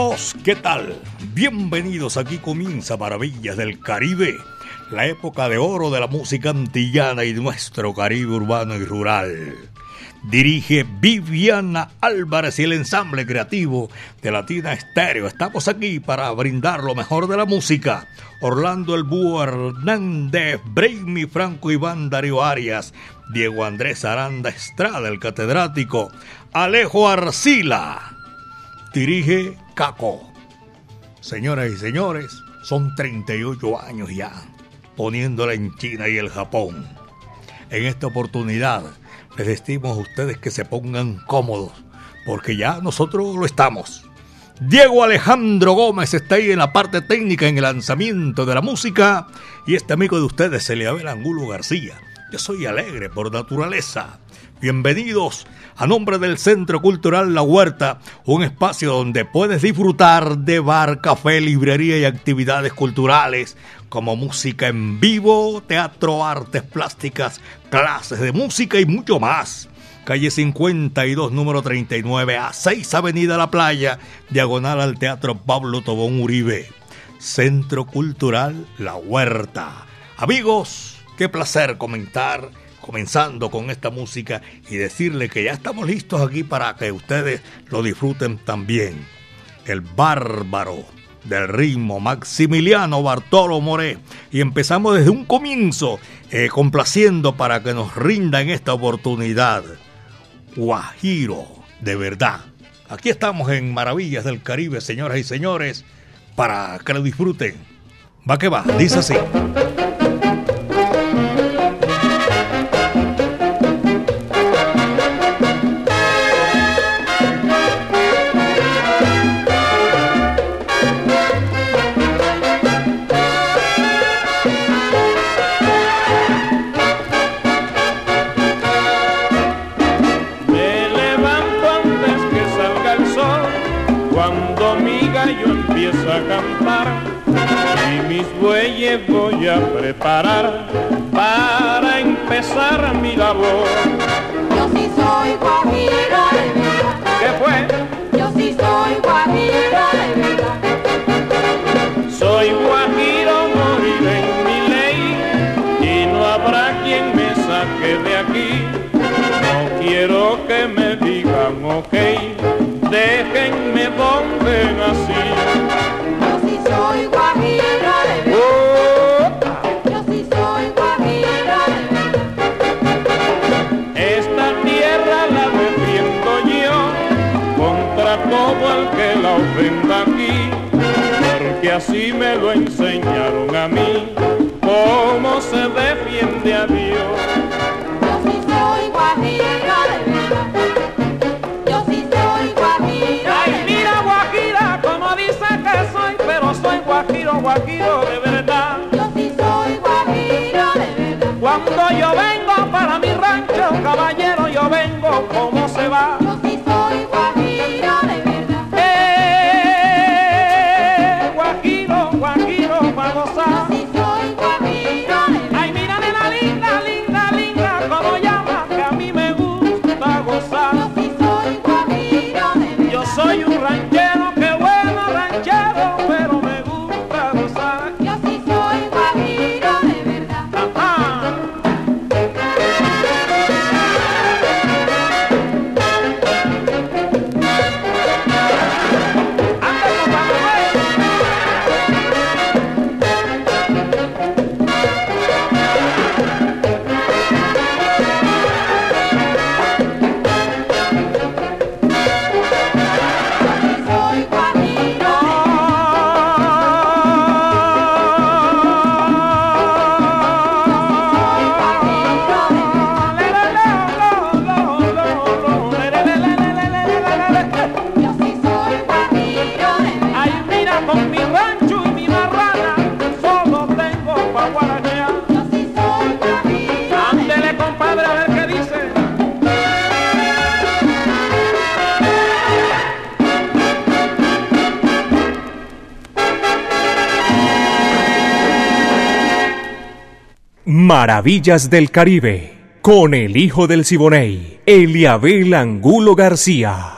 Amigos, ¿qué tal? Bienvenidos, aquí comienza Maravillas del Caribe, la época de oro de la música antillana y nuestro Caribe urbano y rural. Dirige Viviana Álvarez y el ensamble creativo de Latina Estéreo. Estamos aquí para brindar lo mejor de la música. Orlando El Búho Hernández, Braimi Franco Iván Darío Arias, Diego Andrés Aranda Estrada, el catedrático, Alejo Arcila dirige Caco. Señoras y señores, son 38 años ya poniéndola en China y el Japón. En esta oportunidad les decimos a ustedes que se pongan cómodos, porque ya nosotros lo estamos. Diego Alejandro Gómez está ahí en la parte técnica en el lanzamiento de la música y este amigo de ustedes, Eliabel Angulo García. Yo soy alegre por naturaleza Bienvenidos a nombre del Centro Cultural La Huerta, un espacio donde puedes disfrutar de bar, café, librería y actividades culturales como música en vivo, teatro, artes plásticas, clases de música y mucho más. Calle 52, número 39, a 6 Avenida La Playa, diagonal al Teatro Pablo Tobón Uribe. Centro Cultural La Huerta. Amigos, qué placer comentar comenzando con esta música y decirle que ya estamos listos aquí para que ustedes lo disfruten también. El bárbaro del ritmo Maximiliano Bartolo Moré. Y empezamos desde un comienzo eh, complaciendo para que nos rinda en esta oportunidad. Guajiro, de verdad. Aquí estamos en Maravillas del Caribe, señoras y señores, para que lo disfruten. Va que va, dice así. Voy a preparar para empezar mi labor. Yo sí soy guajiro de verdad. ¿Qué fue? Yo sí soy guajiro de verdad. Soy guajiro, morir en mi ley y no habrá quien me saque de aquí. No quiero que me digan ok, déjenme donde nací. Así me lo enseñaron a mí, cómo se defiende a Dios. Yo sí soy guajiro de verdad. Yo sí soy guajiro Ay, mira guajira, como dice que soy, pero soy guajiro, guajiro de verdad. Yo sí soy guajiro de verdad. Cuando yo vengo Maravillas del Caribe, con el hijo del Siboney, Eliabel Angulo García.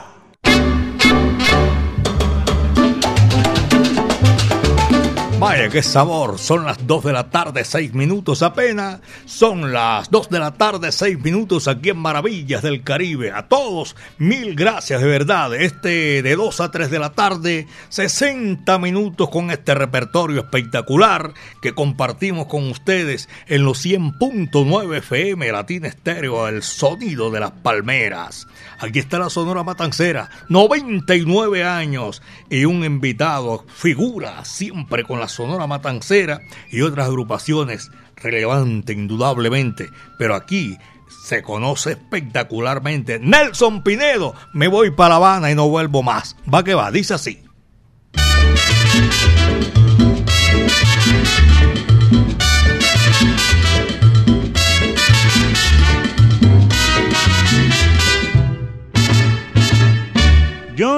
Qué sabor. Son las 2 de la tarde, 6 minutos apenas. Son las 2 de la tarde, 6 minutos aquí en Maravillas del Caribe. A todos, mil gracias de verdad. Este de 2 a 3 de la tarde, 60 minutos con este repertorio espectacular que compartimos con ustedes en los 100.9 FM Latina Estéreo, el sonido de las palmeras. Aquí está la Sonora Matancera, 99 años y un invitado, figura siempre con la Sonora Matancera y otras agrupaciones relevantes indudablemente, pero aquí se conoce espectacularmente. Nelson Pinedo, me voy para La Habana y no vuelvo más. Va que va, dice así.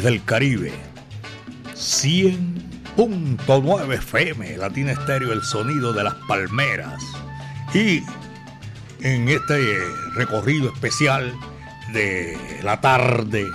Del Caribe. 100.9 FM, Latina Estéreo, el sonido de las palmeras. Y en este recorrido especial de la tarde,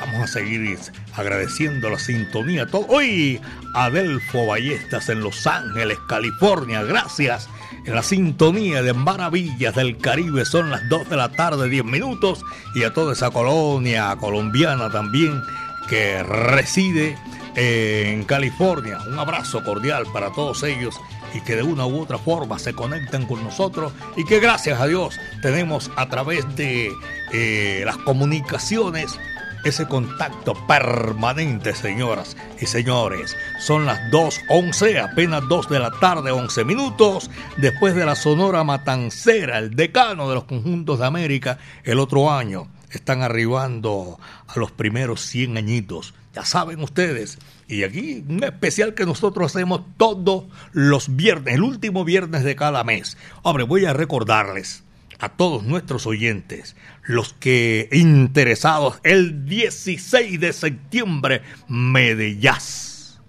vamos a seguir agradeciendo la sintonía. Todo. Hoy, Adelfo Ballestas en Los Ángeles, California. Gracias. En la sintonía de Maravillas del Caribe son las 2 de la tarde, 10 minutos. Y a toda esa colonia colombiana también que reside en California. Un abrazo cordial para todos ellos y que de una u otra forma se conectan con nosotros y que gracias a Dios tenemos a través de eh, las comunicaciones ese contacto permanente, señoras y señores. Son las 2.11, apenas 2 de la tarde, 11 minutos, después de la Sonora Matancera, el decano de los conjuntos de América, el otro año. Están arribando a los primeros 100 añitos. Ya saben ustedes. Y aquí un especial que nosotros hacemos todos los viernes, el último viernes de cada mes. Hombre, voy a recordarles a todos nuestros oyentes, los que interesados el 16 de septiembre, Medellás.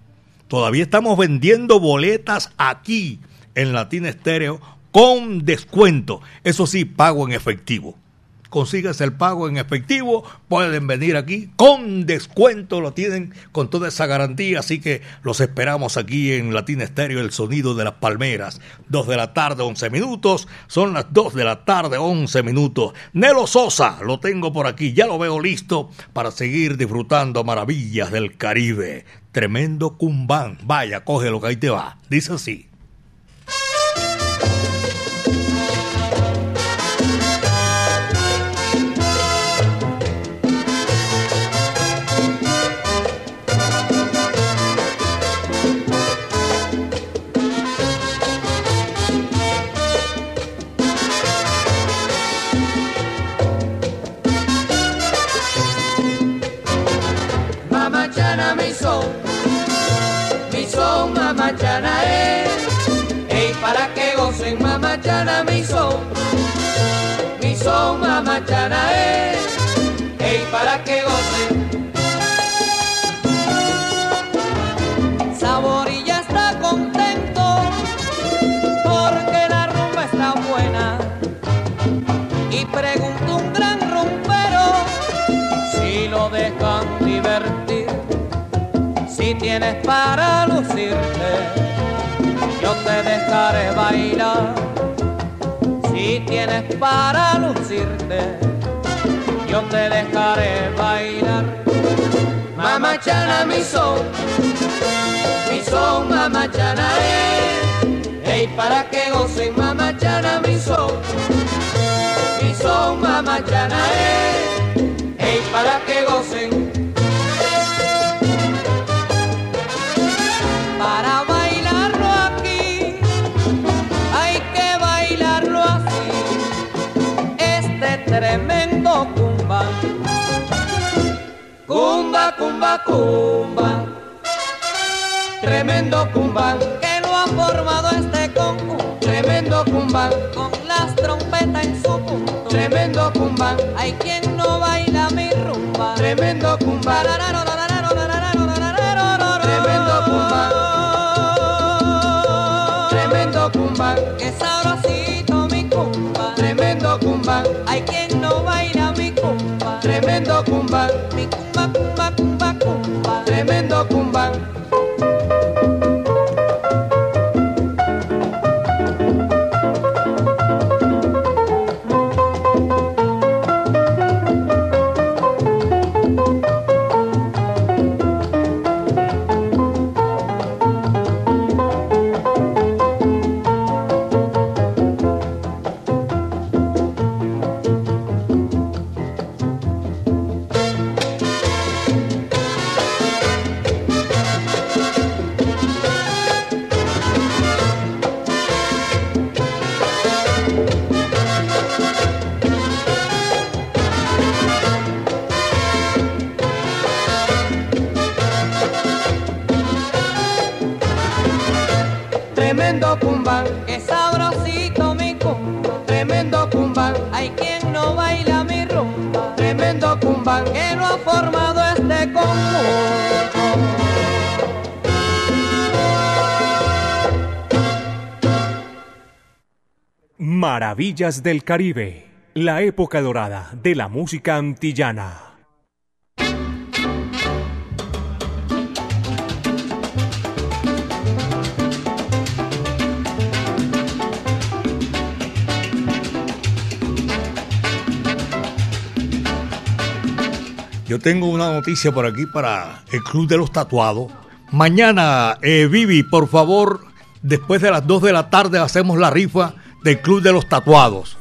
Todavía estamos vendiendo boletas aquí en Latina Estéreo con descuento. Eso sí, pago en efectivo consíguese el pago en efectivo, pueden venir aquí con descuento, lo tienen con toda esa garantía, así que los esperamos aquí en Latina Estéreo, el sonido de las palmeras. Dos de la tarde, 11 minutos, son las dos de la tarde, 11 minutos. Nelo Sosa, lo tengo por aquí, ya lo veo listo para seguir disfrutando maravillas del Caribe. Tremendo cumbán, vaya, coge lo que ahí te va, dice así. Mi son, mi son mamachana es, ey para que gocen. Sabor y ya está contento porque la rumba está buena y pregunto un gran rumbero si lo dejan divertir, si tienes para lucirte, yo te dejaré bailar. Para lucirte, yo te dejaré bailar. Mamachana mi son, mi son mamachana es, ey para que gocen mamachana mi son, mi son mamachana es ey, para que gocen. Cumba. Tremendo cumba que lo ha formado este conjunto. Tremendo cumba con las trompetas en su punto. Tremendo cumba, hay quien no baila mi rumba. Tremendo cumba. Tremendo cumba. Tremendo cumba. Que sabrosito mi cumba. Tremendo cumba. Hay quien no baila mi cumba. Tremendo cumba. Mi Maravillas del Caribe, la época dorada de la música antillana. Yo tengo una noticia por aquí para el Club de los Tatuados. Mañana, eh, Vivi, por favor, después de las 2 de la tarde hacemos la rifa del Club de los Tatuados.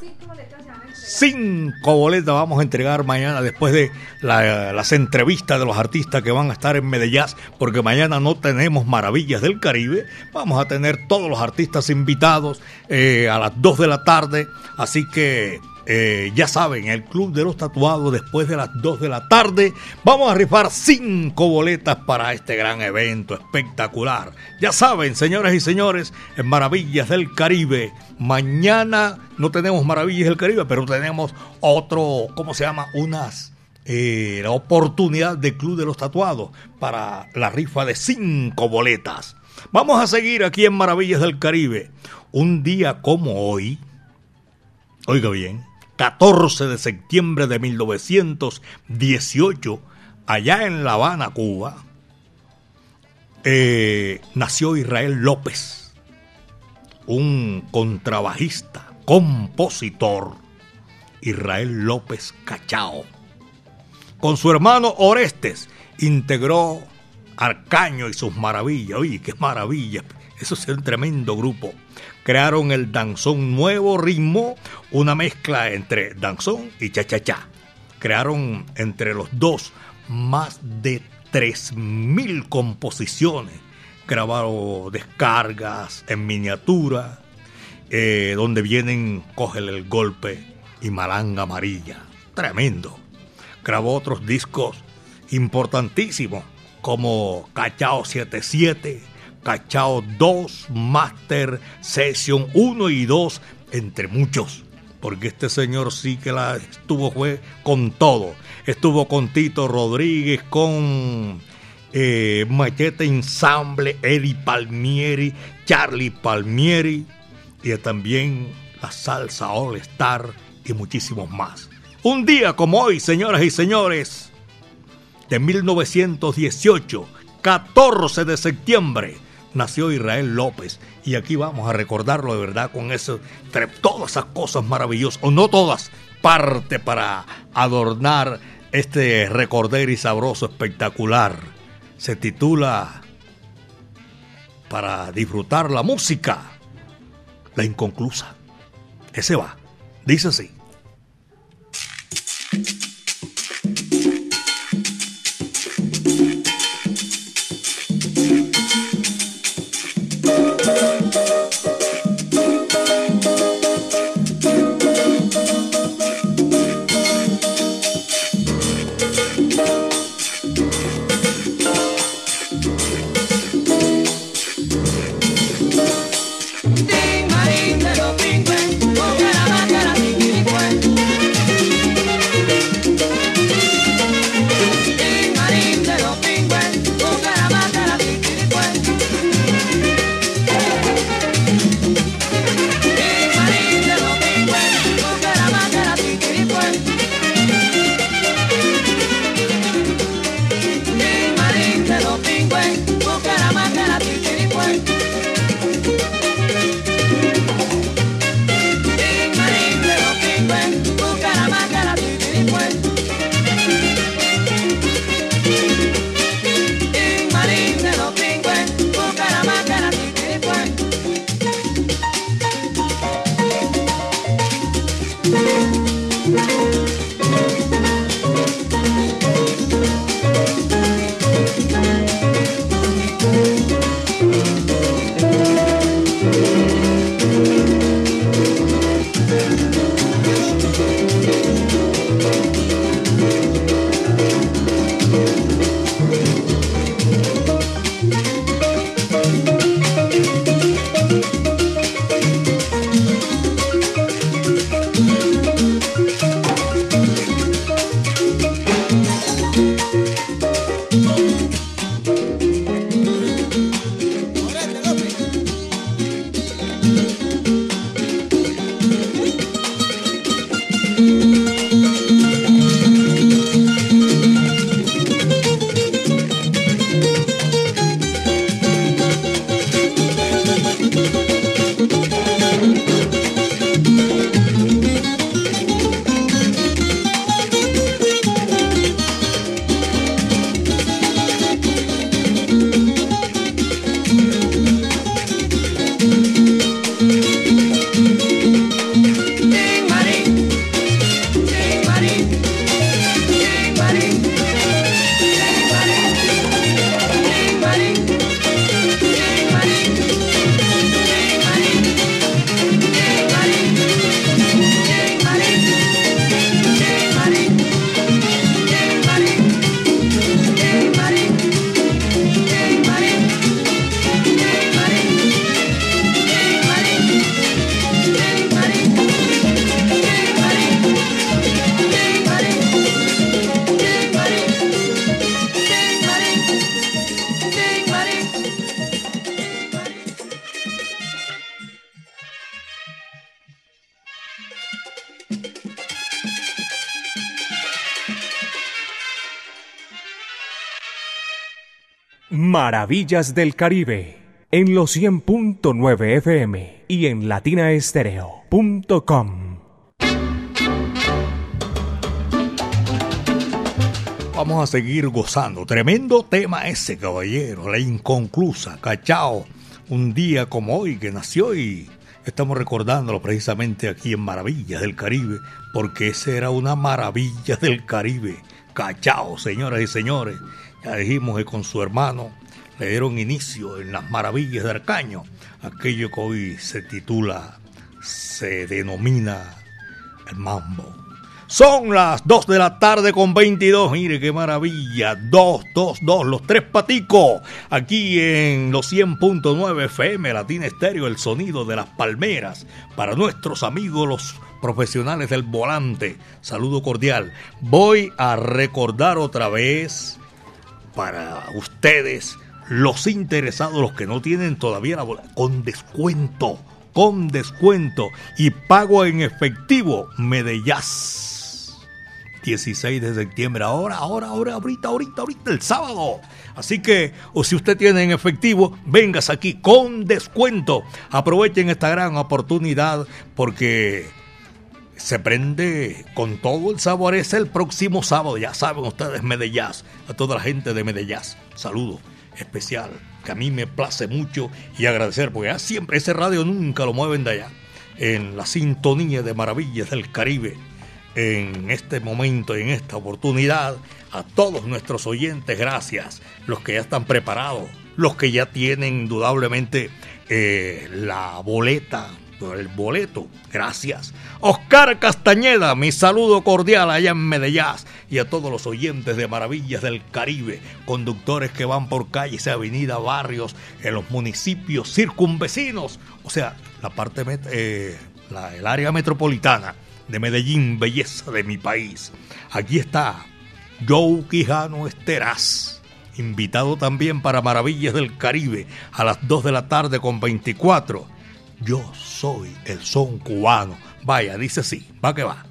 Cinco boletas vamos a entregar mañana después de la- las entrevistas de los artistas que van a estar en Medellín, porque mañana no tenemos Maravillas del Caribe. Vamos a tener todos los artistas invitados eh, a las 2 de la tarde. Así que eh, ya saben, el Club de los Tatuados después de las 2 de la tarde. Vamos a rifar 5 boletas para este gran evento espectacular. Ya saben, señoras y señores, en Maravillas del Caribe. Mañana no tenemos Maravillas del Caribe, pero tenemos otro, ¿cómo se llama? Unas... eh, la oportunidad del Club de los Tatuados para la rifa de 5 boletas. Vamos a seguir aquí en Maravillas del Caribe. Un día como hoy, oiga bien, 14 de septiembre de 1918, allá en La Habana, Cuba, eh, nació Israel López, un contrabajista, compositor, Israel López Cachao. Con su hermano Orestes integró Arcaño y sus maravillas. Oye, qué maravilla. Eso es un tremendo grupo. Crearon el danzón nuevo ritmo, una mezcla entre danzón y cha-cha-cha. Crearon entre los dos más de 3.000 composiciones. Grabaron descargas en miniatura, eh, donde vienen Cógele el golpe y Malanga Amarilla. Tremendo. Grabó otros discos importantísimos como Cachao 77, Cachao 2, Master Session 1 y 2, entre muchos. Porque este señor sí que la estuvo fue con todo. Estuvo con Tito Rodríguez, con eh, Machete Ensamble, Eddie Palmieri, Charlie Palmieri y también la salsa All Star y muchísimos más. Un día como hoy, señoras y señores, de 1918, 14 de septiembre, nació Israel López. Y aquí vamos a recordarlo de verdad con eso, todas esas cosas maravillosas, o no todas, parte para adornar este recorder y sabroso espectacular. Se titula Para disfrutar la música, la inconclusa. Ese va, dice así. Maravillas del Caribe en los 100.9 FM y en latinaestereo.com. Vamos a seguir gozando. Tremendo tema ese, caballero. La inconclusa, cachao. Un día como hoy que nació y estamos recordándolo precisamente aquí en Maravillas del Caribe, porque ese era una maravilla del Caribe. Cachao, señoras y señores. Ya dijimos que con su hermano le dieron inicio en las maravillas de Arcaño, aquello que hoy se titula, se denomina el mambo. Son las 2 de la tarde con 22. Mire qué maravilla. 2, 2, 2. Los tres paticos. Aquí en los 100.9 FM Latina Estéreo. El sonido de las palmeras. Para nuestros amigos los profesionales del volante. Saludo cordial. Voy a recordar otra vez para ustedes los interesados, los que no tienen todavía la bola, con descuento, con descuento y pago en efectivo, Medellás. 16 de septiembre, ahora, ahora, ahora, ahorita, ahorita, ahorita, el sábado. Así que, o si usted tiene en efectivo, vengas aquí con descuento. Aprovechen esta gran oportunidad porque se prende con todo el sabor. Es el próximo sábado, ya saben ustedes, Medellín. A toda la gente de Medellín. Saludos especial que a mí me place mucho y agradecer, porque ya siempre ese radio nunca lo mueven de allá, en la sintonía de maravillas del Caribe. En este momento, en esta oportunidad, a todos nuestros oyentes, gracias, los que ya están preparados, los que ya tienen indudablemente eh, la boleta el boleto. Gracias. Oscar Castañeda, mi saludo cordial allá en Medellín y a todos los oyentes de Maravillas del Caribe, conductores que van por calles, avenida, barrios, en los municipios circunvecinos, o sea, la parte, eh, el área metropolitana de Medellín, belleza de mi país. Aquí está Joe Quijano Esteraz invitado también para Maravillas del Caribe a las 2 de la tarde con 24 yo soy el son cubano. Vaya, dice así, va que va.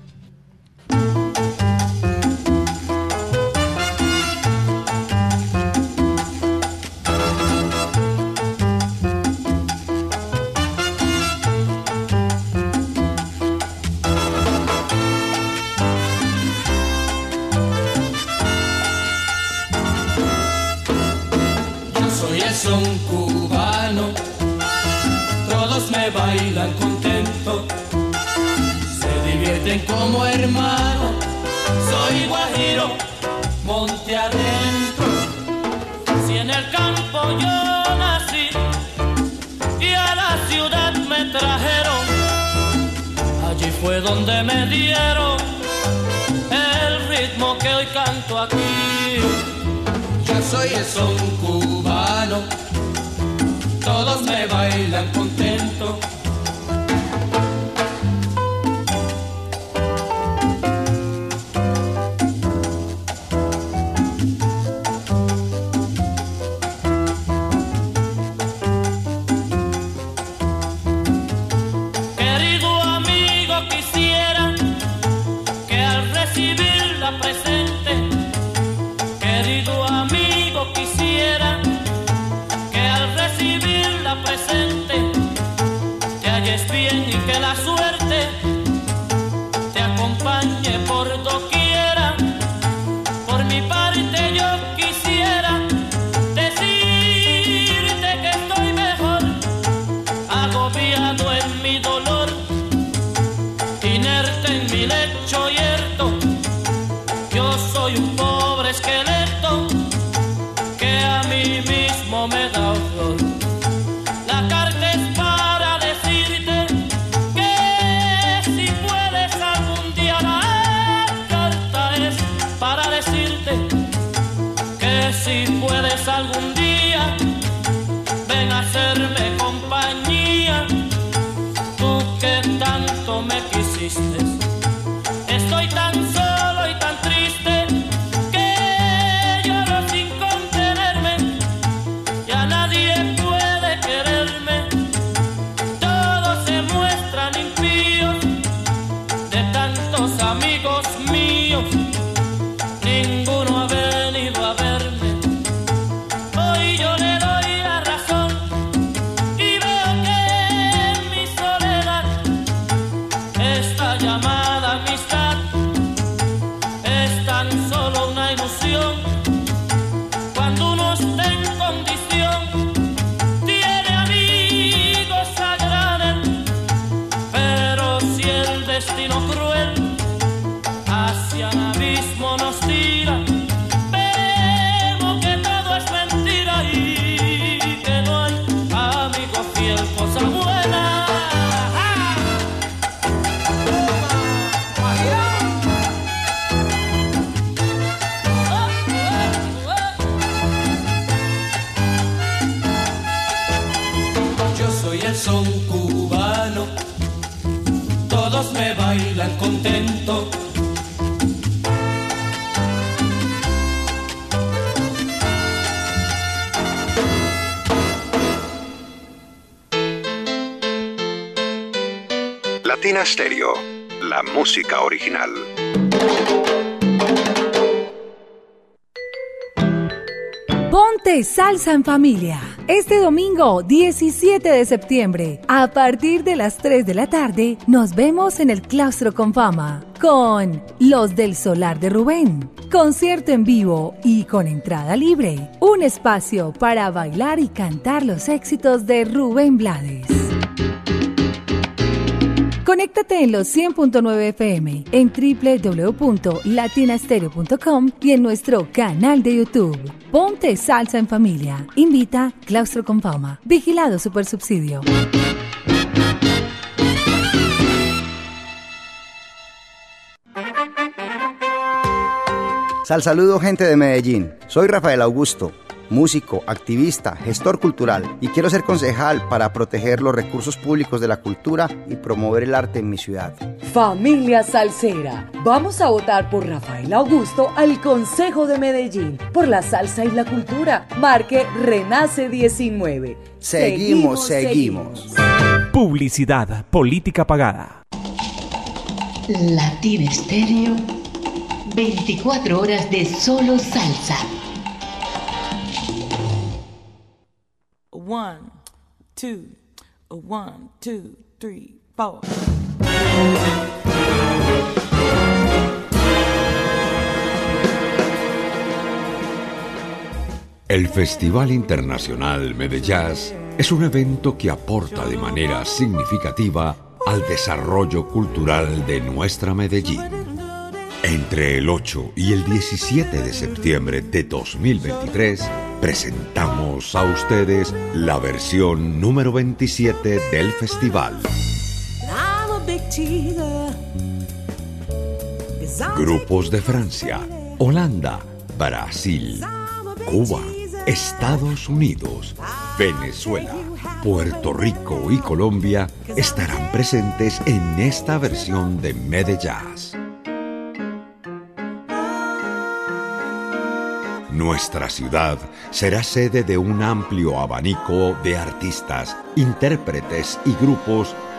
Stereo, la música original. Ponte salsa en familia. Este domingo 17 de septiembre, a partir de las 3 de la tarde, nos vemos en el Claustro con Fama con Los del Solar de Rubén. Concierto en vivo y con entrada libre. Un espacio para bailar y cantar los éxitos de Rubén Blades. Conéctate en los 100.9 FM, en www.latinastereo.com y en nuestro canal de YouTube. Ponte salsa en familia. Invita Claustro con Fama. Vigilado Supersubsidio. Sal saludo gente de Medellín. Soy Rafael Augusto, músico, activista, gestor cultural y quiero ser concejal para proteger los recursos públicos de la cultura y promover el arte en mi ciudad. Familia Salsera, vamos a votar por Rafael Augusto al Consejo de Medellín, por la salsa y la cultura. Marque Renace 19. Seguimos, seguimos. Publicidad, política pagada. Latina Estéreo, 24 horas de solo salsa. One, two, one, two, three, four. El Festival Internacional Medellín es un evento que aporta de manera significativa al desarrollo cultural de nuestra Medellín. Entre el 8 y el 17 de septiembre de 2023 presentamos a ustedes la versión número 27 del festival. Grupos de Francia, Holanda, Brasil, Cuba, Estados Unidos, Venezuela, Puerto Rico y Colombia estarán presentes en esta versión de Medellín. Nuestra ciudad será sede de un amplio abanico de artistas, intérpretes y grupos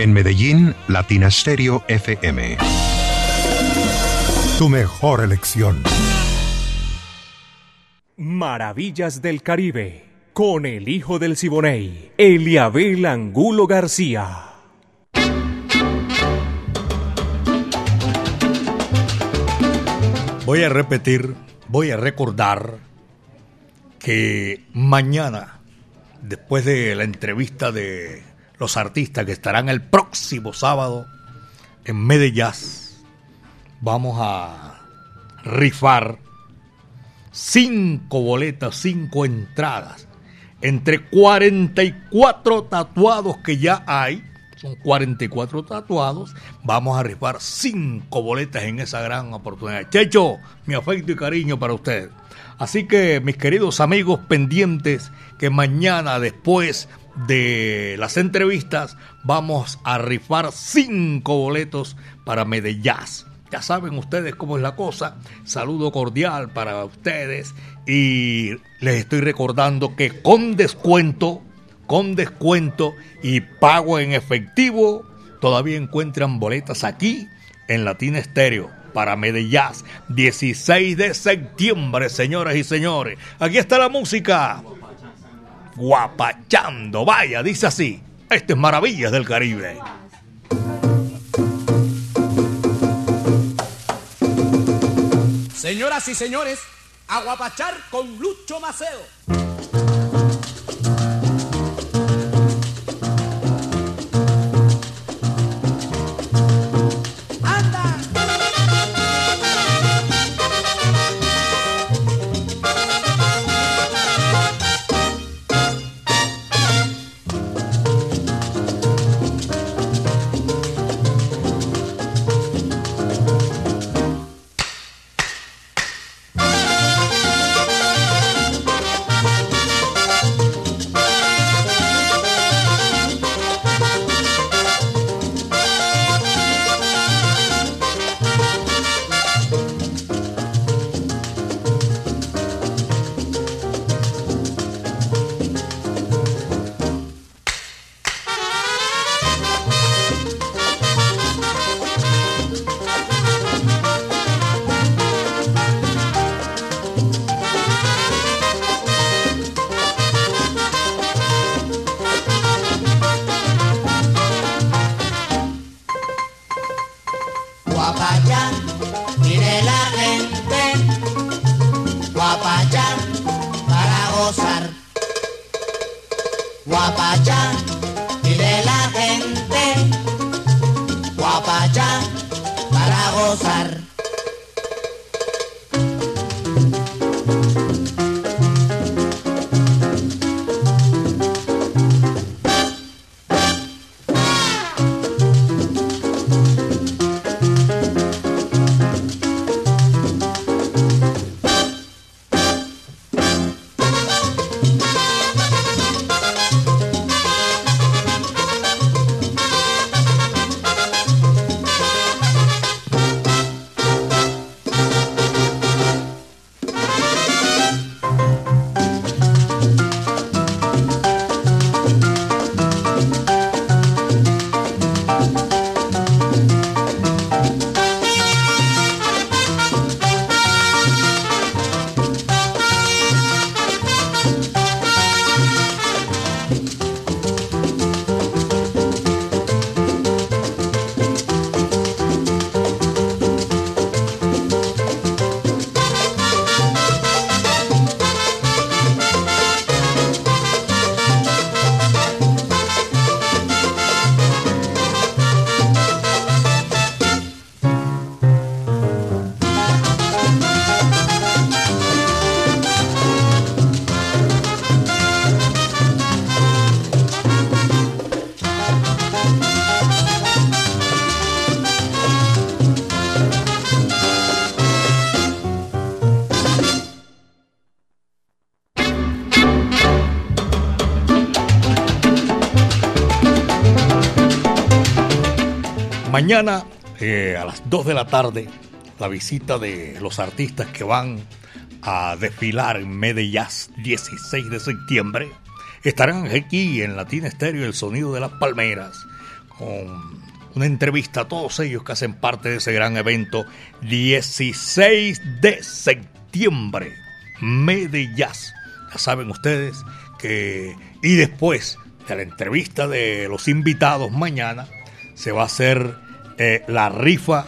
En Medellín, Latina Stereo FM. Tu mejor elección. Maravillas del Caribe, con el hijo del Siboney, Eliabel Angulo García. Voy a repetir, voy a recordar que mañana, después de la entrevista de los artistas que estarán el próximo sábado en Medellín, vamos a rifar cinco boletas, cinco entradas, entre 44 tatuados que ya hay, son 44 tatuados, vamos a rifar cinco boletas en esa gran oportunidad. Checho, mi afecto y cariño para usted. Así que mis queridos amigos pendientes, que mañana después de las entrevistas vamos a rifar cinco boletos para Medellín. Ya saben ustedes cómo es la cosa. Saludo cordial para ustedes y les estoy recordando que con descuento, con descuento y pago en efectivo, todavía encuentran boletas aquí en Latina Estéreo para Medellín, 16 de septiembre, señoras y señores. Aquí está la música. Guapachando, vaya, dice así. Este es Maravillas del Caribe. Señoras y señores, aguapachar con Lucho Maceo. Mañana eh, a las 2 de la tarde, la visita de los artistas que van a desfilar en Medellín 16 de septiembre. Estarán aquí en Latina Estéreo El Sonido de las Palmeras con una entrevista a todos ellos que hacen parte de ese gran evento 16 de septiembre. Medellín. Ya saben ustedes que... Y después de la entrevista de los invitados mañana, se va a hacer eh, la rifa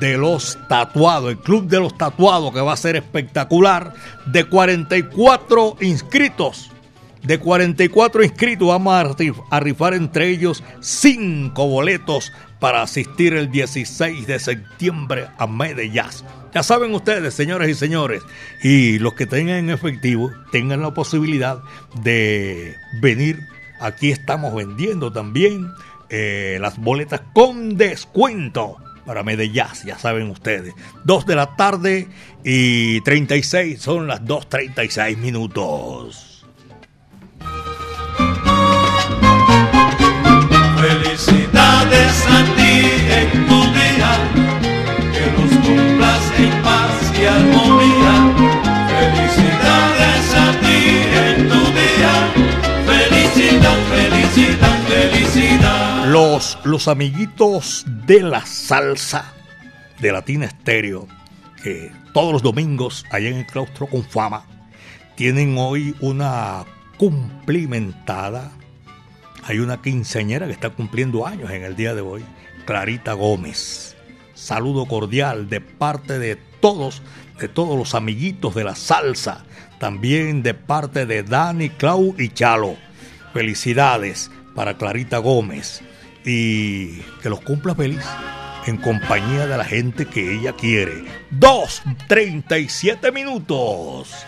de los tatuados, el club de los tatuados que va a ser espectacular, de 44 inscritos. De 44 inscritos vamos a, rif- a rifar entre ellos 5 boletos para asistir el 16 de septiembre a Medellín. Ya saben ustedes, señores y señores, y los que tengan en efectivo, tengan la posibilidad de venir. Aquí estamos vendiendo también eh, las boletas con descuento para Medellín, ya saben ustedes. 2 de la tarde y 36, son las 2.36 minutos. Felicidades a ti Los, los amiguitos de la salsa de Latina Estéreo, que todos los domingos allá en el claustro con fama, tienen hoy una cumplimentada. Hay una quinceañera que está cumpliendo años en el día de hoy, Clarita Gómez. Saludo cordial de parte de todos, de todos los amiguitos de la salsa, también de parte de Dani, Clau y Chalo. Felicidades para Clarita Gómez y que los cumpla feliz en compañía de la gente que ella quiere. 2.37 minutos.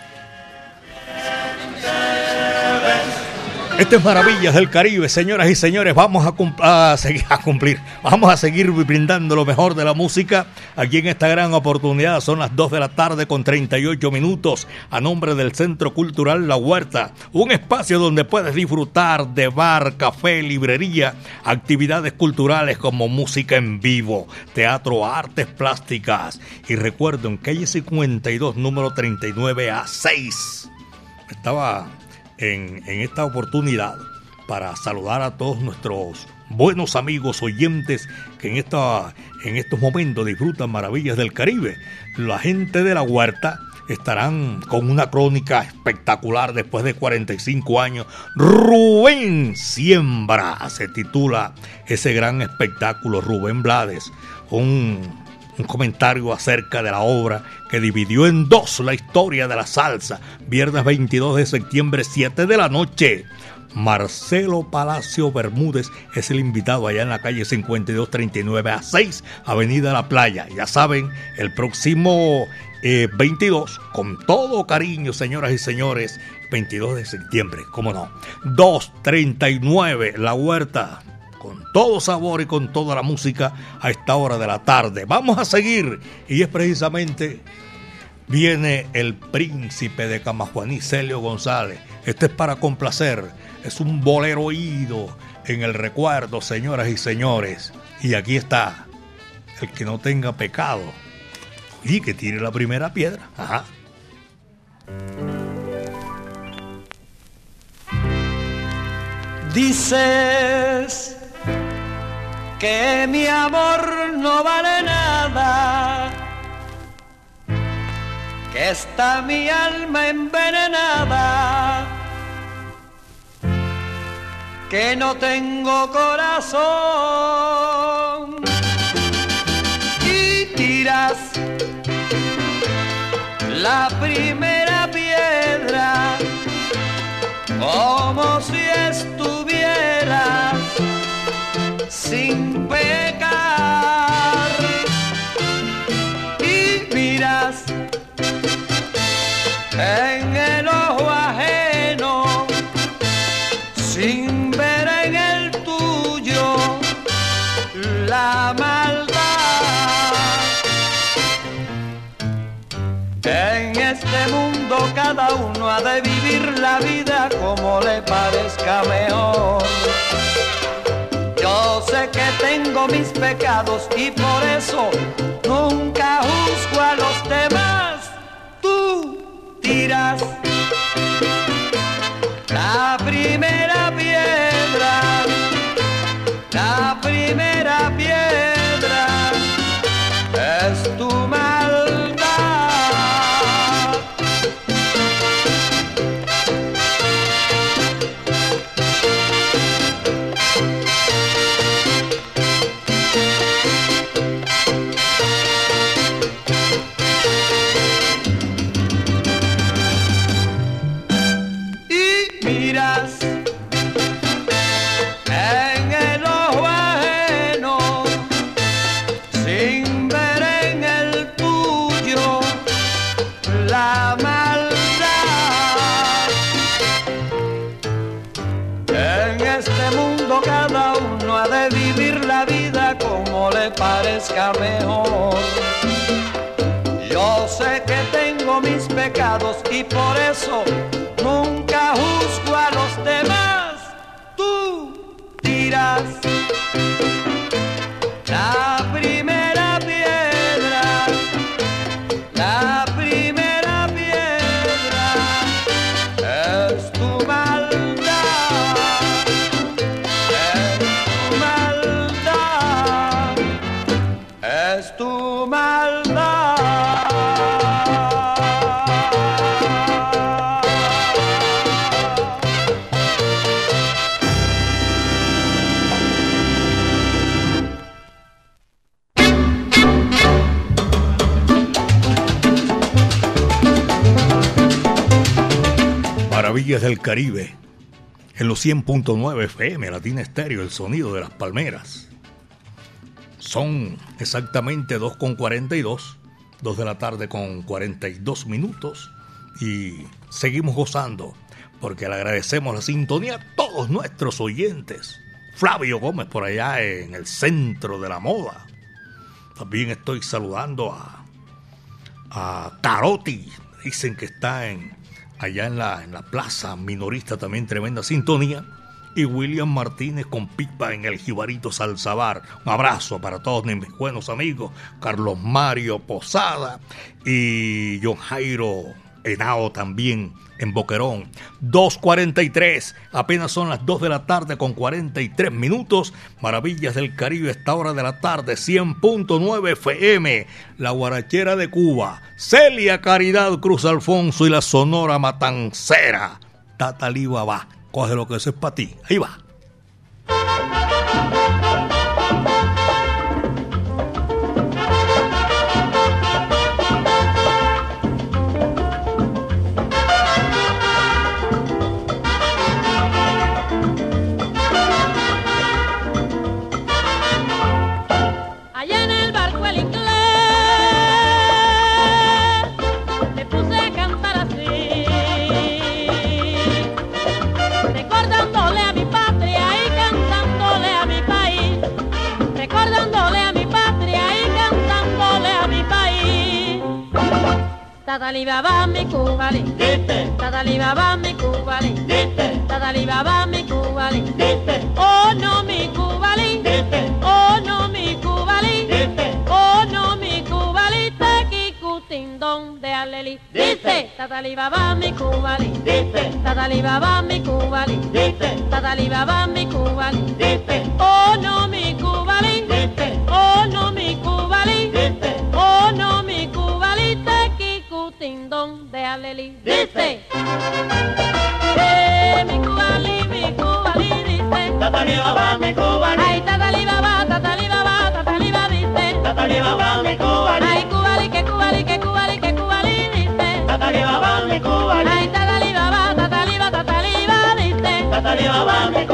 Este es Maravillas del Caribe, señoras y señores. Vamos a, a seguir, a cumplir, vamos a seguir brindando lo mejor de la música aquí en esta gran oportunidad. Son las 2 de la tarde con 38 minutos a nombre del Centro Cultural La Huerta, un espacio donde puedes disfrutar de bar, café, librería, actividades culturales como música en vivo, teatro, artes plásticas. Y recuerden, calle 52, número 39 a 6 estaba en, esta oportunidad para saludar a todos nuestros buenos amigos oyentes que en, esta, en estos momentos disfrutan maravillas del Caribe. La gente de la huerta estarán con una crónica espectacular después de 45 años. Rubén Siembra se titula ese gran espectáculo, Rubén Blades, un un comentario acerca de la obra que dividió en dos la historia de la salsa. Viernes 22 de septiembre, 7 de la noche. Marcelo Palacio Bermúdez es el invitado allá en la calle 5239 a 6, Avenida La Playa. Ya saben, el próximo eh, 22, con todo cariño, señoras y señores, 22 de septiembre, cómo no. 239, La Huerta, con todo sabor y con toda la música a esta hora de la tarde. Vamos a seguir y es precisamente viene el príncipe de Camajuaní, Celio González. Este es para complacer, es un bolero oído en el recuerdo, señoras y señores. Y aquí está, el que no tenga pecado y que tire la primera piedra. Ajá. Dices que mi amor no vale nada, que está mi alma envenenada, que no tengo corazón. Y tiras la primera piedra como si estuvieras sin pecar y miras en el ojo ajeno sin ver en el tuyo la maldad. En este mundo cada uno ha de vivir la vida como le parezca mejor. Yo sé que tengo mis pecados y por eso nunca juzgo a los demás. Tú tiras 100.9 FM, Latina Estéreo, el sonido de las palmeras. Son exactamente 2.42, 2 de la tarde con 42 minutos. Y seguimos gozando, porque le agradecemos la sintonía a todos nuestros oyentes. Flavio Gómez por allá en el centro de la moda. También estoy saludando a, a Taroti. Dicen que está en, allá en la, en la plaza minorista también tremenda sintonía. Y William Martínez con pipa en el Jibarito Salzabar. Un abrazo para todos mis buenos amigos. Carlos Mario Posada y John Jairo Henao también en Boquerón. 2.43, apenas son las 2 de la tarde con 43 minutos. Maravillas del Caribe, esta hora de la tarde, 100.9 FM. La Guarachera de Cuba, Celia Caridad Cruz Alfonso y la Sonora Matancera. Tata va, coge lo que eso es para ti. Ahí va. Tadali baba mi cubali, tadali baba mi cubali, tadali baba mi cubali, oh no mi cubali, oh no mi cubali, oh no mi cubali, tequicutindón de aleli, dice, tadali baba mi cubali, tadali baba mi cubali, tadali baba mi cubali, oh no mi cubali, oh no mi cubali, oh no mi cubali, tequicutindón de aleli, dice. Eh, mi cubali, mi cubali, dice. Tatali baba, mi cubali. Ay, tatali baba, tatali baba, tatali baba, dice. Tatali baba, mi cubali. Ay, cubali, que cubali, que cubali, que cubali, dice. Tatali baba, mi cubali. Ay, tatali baba, tatali baba, tatali baba, dice. Tatali baba, mi.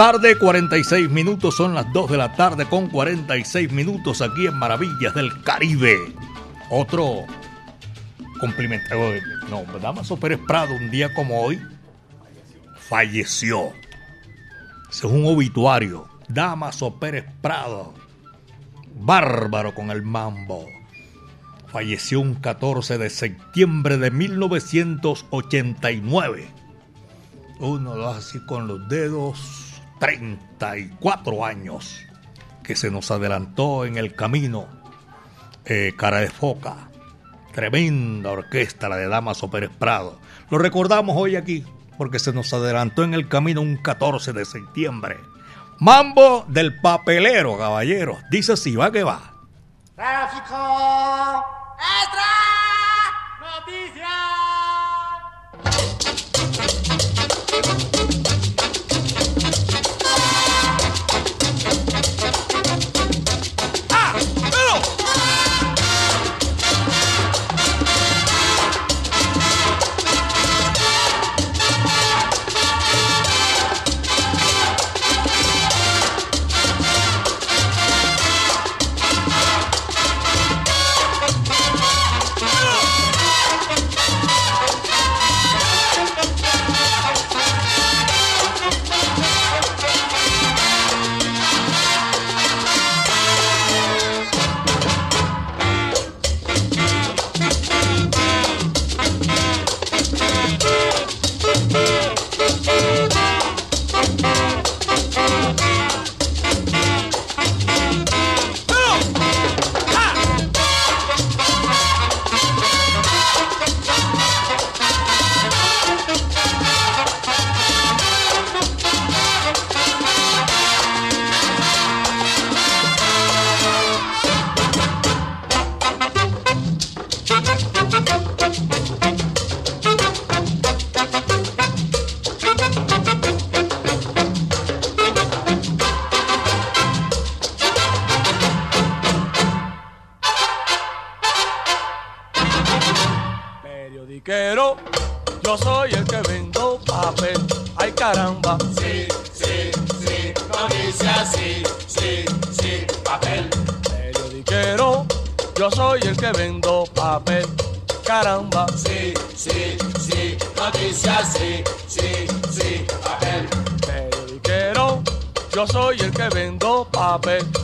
Tarde, 46 minutos. Son las 2 de la tarde con 46 minutos aquí en Maravillas del Caribe. Otro cumplimiento. No, Damaso Pérez Prado, un día como hoy, falleció. Ese es un obituario. Damaso Pérez Prado, bárbaro con el mambo. Falleció un 14 de septiembre de 1989. Uno lo hace así con los dedos. 34 años que se nos adelantó en el camino. Eh, cara de foca. Tremenda orquesta la de Damaso Pérez Prado. Lo recordamos hoy aquí porque se nos adelantó en el camino un 14 de septiembre. Mambo del papelero, caballeros. Dice así, va que va. Tráfico. ¡Extra! Periodiquero,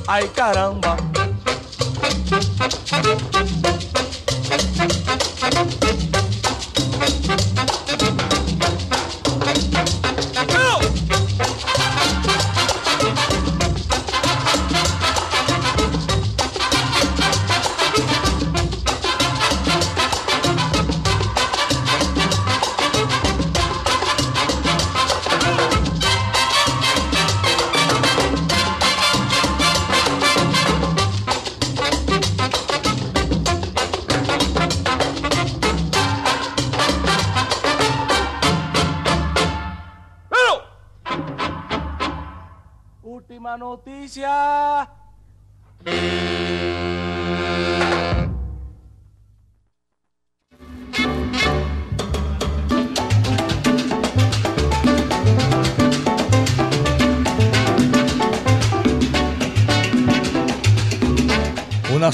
ai caramba.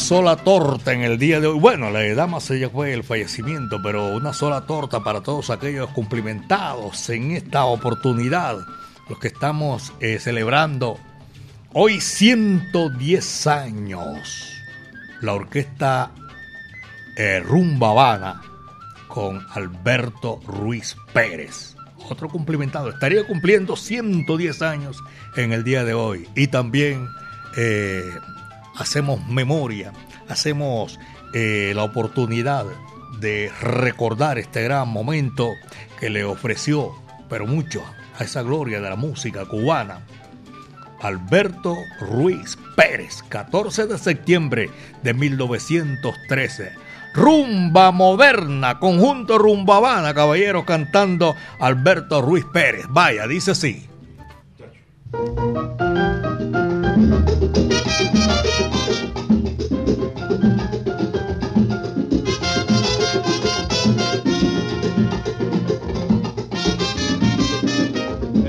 Sola torta en el día de hoy. Bueno, la de Damas ya fue el fallecimiento, pero una sola torta para todos aquellos cumplimentados en esta oportunidad. Los que estamos eh, celebrando hoy 110 años. La orquesta eh, Rumba Habana con Alberto Ruiz Pérez. Otro cumplimentado. Estaría cumpliendo 110 años en el día de hoy. Y también eh, hacemos memoria, hacemos eh, la oportunidad de recordar este gran momento que le ofreció, pero mucho, a esa gloria de la música cubana. Alberto Ruiz Pérez, 14 de septiembre de 1913. Rumba moderna, conjunto Rumba Habana, caballeros cantando Alberto Ruiz Pérez. Vaya, dice así.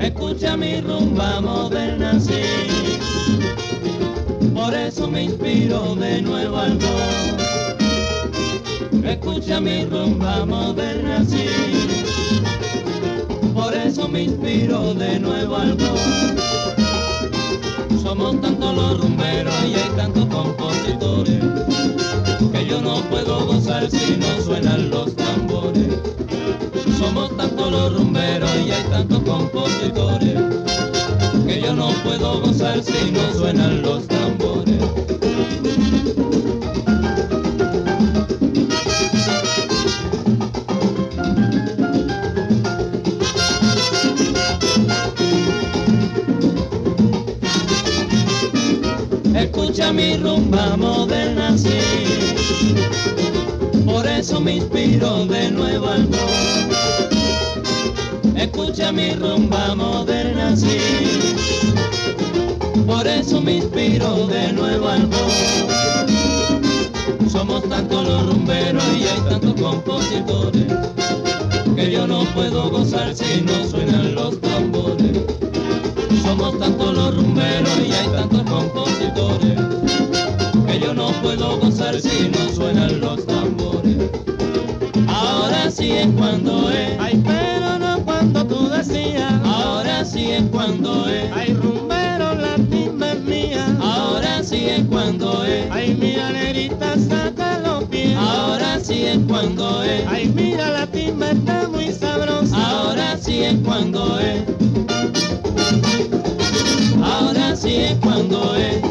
Escucha mi rumba moderna, sí. Por eso me inspiro de nuevo al rock. Escucha mi rumba moderna, sí. Por eso me inspiro de nuevo al rock. Somos tantos los rumberos y hay tantos compositores que yo no puedo gozar si no suenan los tambores. Somos tantos los rumberos y hay tantos compositores que yo no puedo gozar si no suenan los tambores. Escucha mi rumba moderna, sí. Por eso me inspiro de nuevo al rock. Escucha mi rumba moderna, sí. Por eso me inspiro de nuevo al rock. Somos tantos los rumberos y hay tantos compositores que yo no puedo gozar si no suenan los tambores. Somos tantos los rumberos y hay tantos compositores que yo no puedo gozar si no suenan los tambores. Ahora sí es cuando es, ay pero no cuando tú decías. Ahora sí es cuando es, ay rumbero la timba es mía. Ahora sí es cuando es, ay mira negrita saca Ahora sí es cuando es, ay mira la timba está muy sabrosa. Ahora sí es cuando es. Ahora sí es cuando es.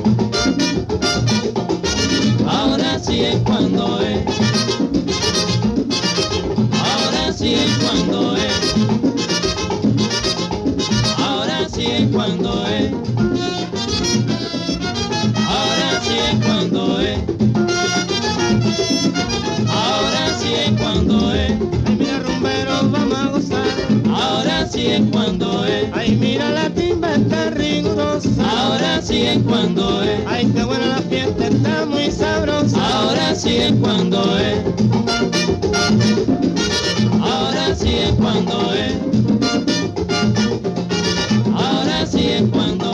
Ahora sí es cuando es. Ahora sí es cuando es. Cuando. Ay, mira, rumberos, vamos a gozar. Ahora sí es cuando es. Ay, mira, la timba está rigurosa. Ahora sí es cuando es. Ay, qué buena la fiesta, está muy sabrosa. Ahora sí es cuando es. Ahora sí es cuando es. Ahora sí es cuando es.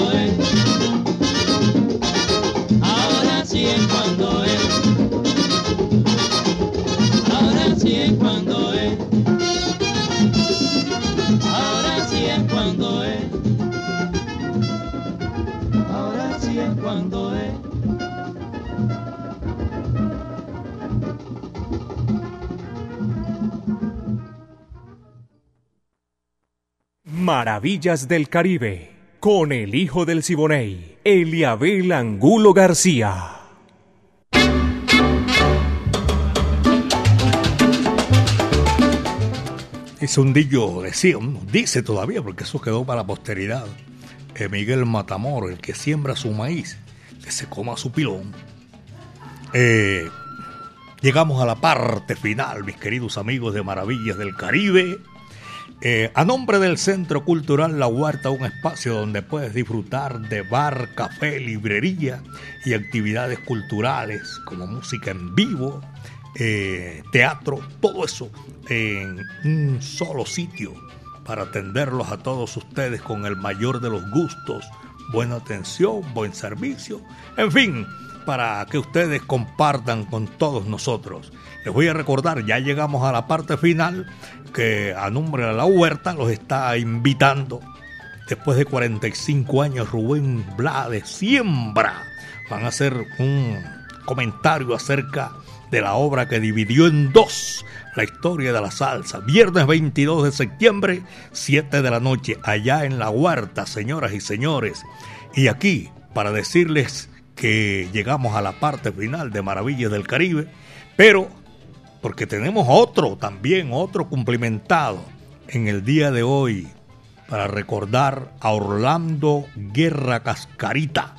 Maravillas del Caribe, con el hijo del Siboney, Eliabel Angulo García. Ese hundillo decía, dice todavía, porque eso quedó para la posteridad. eh, Miguel Matamor, el que siembra su maíz, que se coma su pilón. Eh, llegamos a la parte final, mis queridos amigos de Maravillas del Caribe. Eh, a nombre del Centro Cultural La Huerta, un espacio donde puedes disfrutar de bar, café, librería y actividades culturales como música en vivo, eh, teatro, todo eso en un solo sitio para atenderlos a todos ustedes con el mayor de los gustos, buena atención, buen servicio, en fin, para que ustedes compartan con todos nosotros. Les voy a recordar, ya llegamos a la parte final, que a nombre de la huerta los está invitando, después de 45 años, Rubén Blades Siembra. Van a hacer un comentario acerca de la obra que dividió en dos la historia de la salsa. Viernes 22 de septiembre, 7 de la noche, allá en la huerta, señoras y señores. Y aquí, para decirles que llegamos a la parte final de Maravillas del Caribe, pero porque tenemos otro también, otro cumplimentado en el día de hoy, para recordar a Orlando Guerra Cascarita,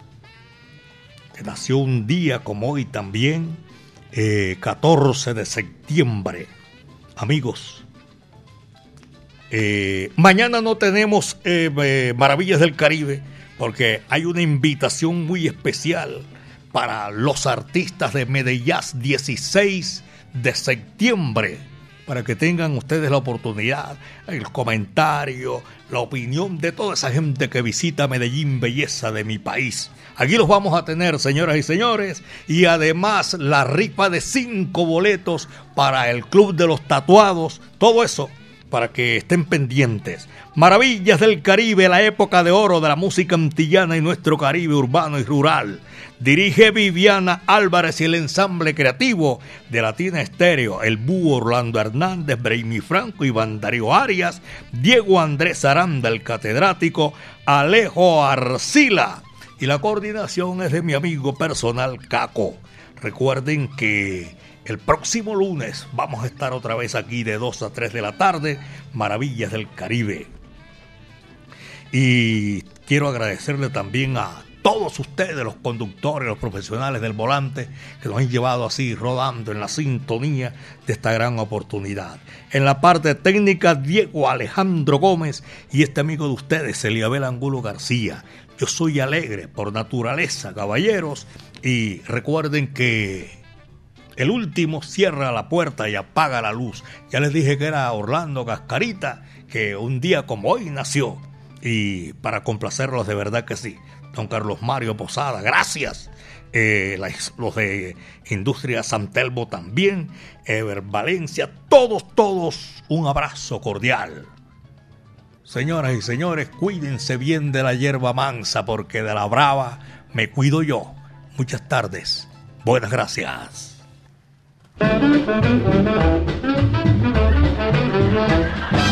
que nació un día como hoy también, eh, 14 de septiembre. Amigos, eh, mañana no tenemos eh, eh, Maravillas del Caribe porque hay una invitación muy especial para los artistas de Medellín 16 de septiembre para que tengan ustedes la oportunidad, el comentario, la opinión de toda esa gente que visita Medellín, belleza de mi país. Aquí los vamos a tener, señoras y señores, y además la rifa de cinco boletos para el Club de los Tatuados, todo eso para que estén pendientes. Maravillas del Caribe, la época de oro de la música antillana y nuestro Caribe urbano y rural. Dirige Viviana Álvarez y el ensamble creativo de Latina Estéreo, el búho Orlando Hernández, Braimi Franco, Iván Darío Arias, Diego Andrés Aranda, el catedrático, Alejo Arcila. Y la coordinación es de mi amigo personal Caco. Recuerden que el próximo lunes vamos a estar otra vez aquí de 2 a 3 de la tarde, Maravillas del Caribe. Y quiero agradecerle también a todos ustedes, los conductores, los profesionales del volante, que nos han llevado así rodando en la sintonía de esta gran oportunidad. En la parte técnica, Diego Alejandro Gómez y este amigo de ustedes, Eliabel Angulo García. Yo soy alegre por naturaleza, caballeros, y recuerden que el último cierra la puerta y apaga la luz. Ya les dije que era Orlando Cascarita, que un día como hoy nació. Y para complacerlos de verdad que sí. Don Carlos Mario Posada, gracias. Eh, los de Industria Santelmo también. Ever Valencia, todos, todos, un abrazo cordial. Señoras y señores, cuídense bien de la hierba mansa porque de la brava me cuido yo. Muchas tardes. Buenas gracias. Thank you.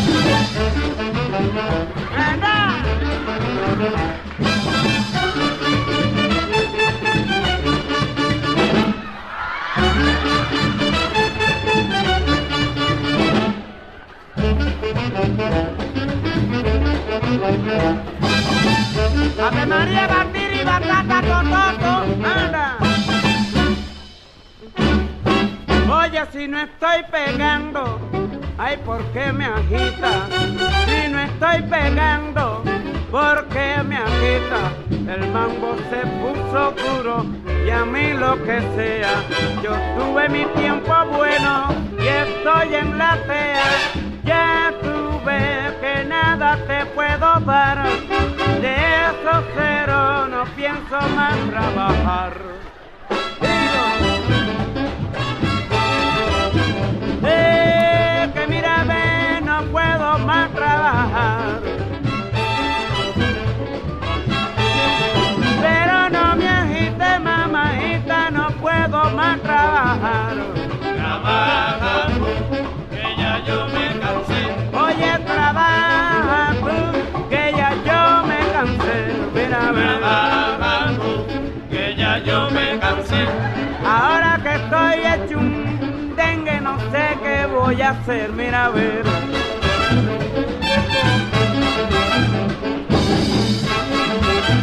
Voy a ver.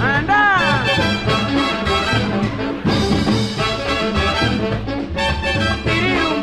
¡Anda! Pirum,